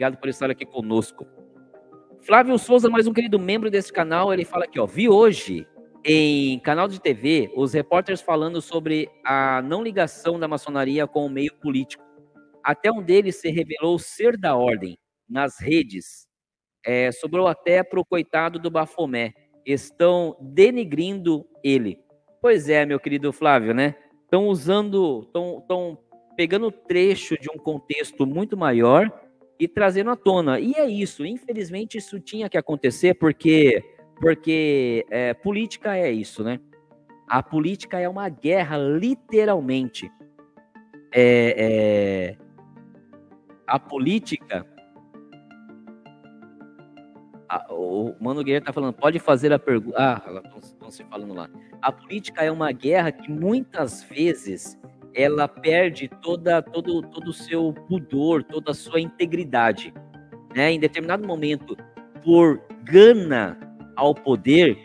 Obrigado por estar aqui conosco. Flávio Souza, mais um querido membro desse canal, ele fala aqui, ó, vi hoje em canal de TV os repórteres falando sobre a não ligação da maçonaria com o meio político. Até um deles se revelou ser da ordem nas redes. É, sobrou até para o coitado do Bafomé. Estão denigrindo ele. Pois é, meu querido Flávio, né? Estão usando, estão pegando trecho de um contexto muito maior e trazendo à tona. E é isso. Infelizmente, isso tinha que acontecer porque, porque é, política é isso, né? A política é uma guerra, literalmente. É, é, a política. A, o Mano Guerreiro tá falando, pode fazer a pergunta. Ah, estão se falando lá. A política é uma guerra que muitas vezes ela perde toda, todo, todo o seu pudor, toda a sua integridade. Né? Em determinado momento, por gana ao poder,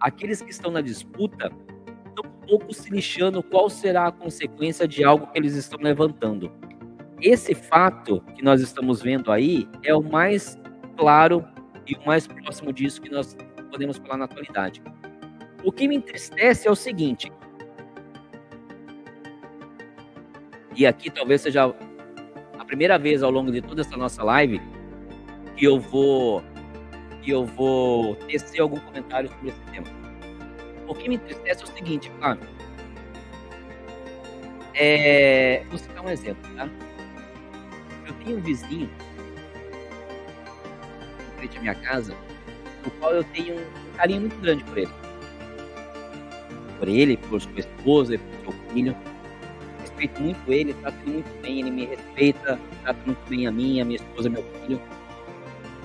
aqueles que estão na disputa estão um pouco se lixando qual será a consequência de algo que eles estão levantando. Esse fato que nós estamos vendo aí é o mais claro e o mais próximo disso que nós podemos falar na atualidade. O que me entristece é o seguinte: E aqui talvez seja a primeira vez ao longo de toda essa nossa live que eu vou que eu vou tecer algum comentário sobre esse tema. O que me entristece é o seguinte, claro. É, vou citar um exemplo, tá? Eu tenho um vizinho em frente à minha casa, no qual eu tenho um carinho muito grande por ele. Por ele, por sua esposa, por seu filho respeito muito ele, trato ele muito bem, ele me respeita, trata muito bem a mim, a minha esposa, meu filho.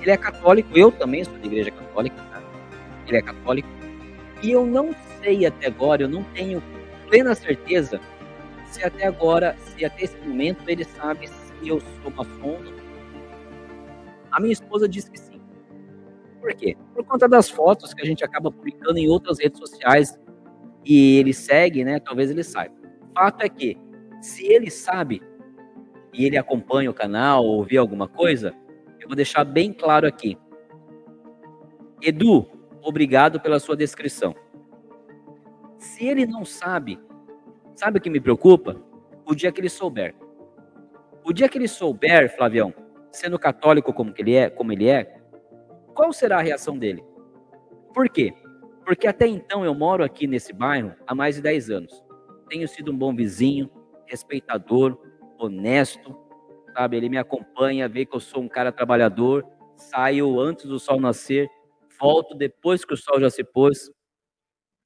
Ele é católico, eu também sou da igreja católica, tá? Ele é católico. E eu não sei até agora, eu não tenho plena certeza se até agora, se até esse momento ele sabe se eu sou maçom. A minha esposa disse que sim. Por quê? Por conta das fotos que a gente acaba publicando em outras redes sociais e ele segue, né? Talvez ele saiba. O fato é que se ele sabe e ele acompanha o canal ou vê alguma coisa, eu vou deixar bem claro aqui. Edu, obrigado pela sua descrição. Se ele não sabe, sabe o que me preocupa? O dia que ele souber. O dia que ele souber, Flavião, sendo católico como ele é, como ele é, qual será a reação dele? Por quê? Porque até então eu moro aqui nesse bairro há mais de 10 anos. Tenho sido um bom vizinho, respeitador, honesto, sabe? Ele me acompanha, vê que eu sou um cara trabalhador, saio antes do sol nascer, volto depois que o sol já se pôs.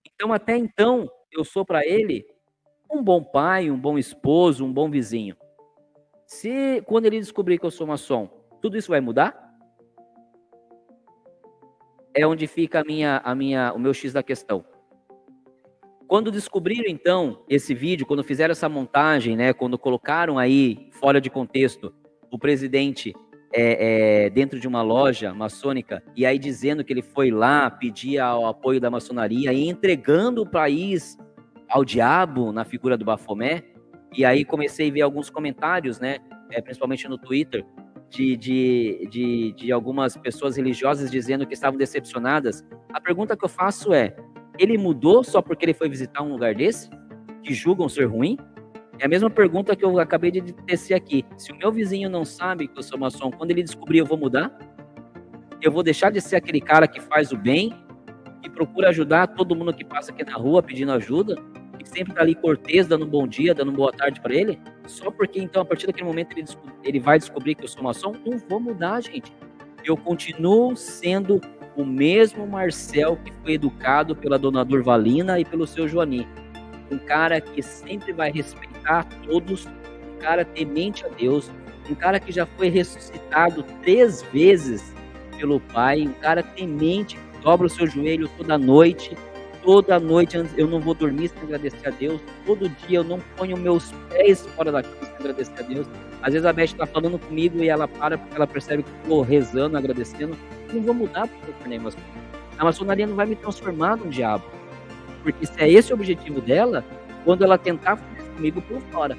Então, até então, eu sou para ele um bom pai, um bom esposo, um bom vizinho. Se quando ele descobrir que eu sou maçom, tudo isso vai mudar? É onde fica a minha, a minha, o meu X da questão. Quando descobriram, então, esse vídeo, quando fizeram essa montagem, né, quando colocaram aí, fora de contexto, o presidente é, é, dentro de uma loja maçônica, e aí dizendo que ele foi lá pedir o apoio da maçonaria e entregando o país ao diabo na figura do Bafomé, e aí comecei a ver alguns comentários, né, é, principalmente no Twitter, de, de, de, de algumas pessoas religiosas dizendo que estavam decepcionadas. A pergunta que eu faço é: ele mudou só porque ele foi visitar um lugar desse? Que julgam ser ruim? É a mesma pergunta que eu acabei de tecer aqui. Se o meu vizinho não sabe que eu sou maçom, quando ele descobrir, eu vou mudar? Eu vou deixar de ser aquele cara que faz o bem, que procura ajudar todo mundo que passa aqui na rua pedindo ajuda, que sempre tá ali cortês, dando um bom dia, dando uma boa tarde para ele? Só porque, então, a partir daquele momento ele, ele vai descobrir que eu sou maçom? Não vou mudar, gente. Eu continuo sendo o mesmo Marcel que foi educado pela dona Durvalina e pelo seu Joani. Um cara que sempre vai respeitar todos, um cara temente a Deus, um cara que já foi ressuscitado três vezes pelo Pai, um cara temente que dobra o seu joelho toda noite, toda noite eu não vou dormir sem agradecer a Deus, todo dia eu não ponho meus pés fora da cama sem agradecer a Deus. Às vezes a Beth está falando comigo e ela para porque ela percebe que estou rezando, agradecendo não vou mudar porque eu tornei maçonaria. A maçonaria não vai me transformar num diabo. Porque se é esse o objetivo dela, quando ela tentar fazer comigo por fora.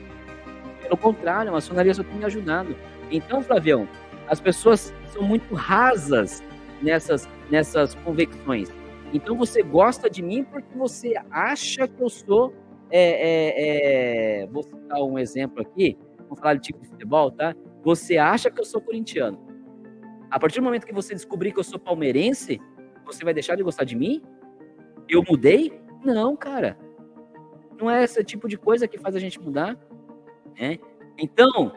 Pelo contrário, a maçonaria só tem me ajudado. Então, Flavião, As pessoas são muito rasas nessas, nessas convicções. Então você gosta de mim porque você acha que eu sou. É, é, é, vou citar um exemplo aqui, vamos falar de tipo de futebol, tá? Você acha que eu sou corintiano. A partir do momento que você descobrir que eu sou palmeirense, você vai deixar de gostar de mim? Eu mudei? Não, cara. Não é esse tipo de coisa que faz a gente mudar. Né? Então,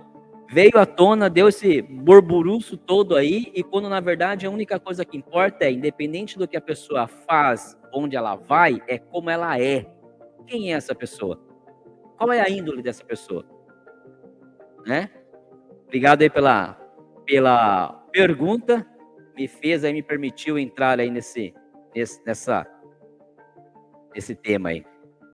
veio à tona, deu esse burburuço todo aí, e quando na verdade a única coisa que importa é, independente do que a pessoa faz, onde ela vai, é como ela é. Quem é essa pessoa? Qual é a índole dessa pessoa? Né? Obrigado aí pela, pela pergunta, me fez aí, me permitiu entrar aí nesse, nesse nessa, esse tema aí.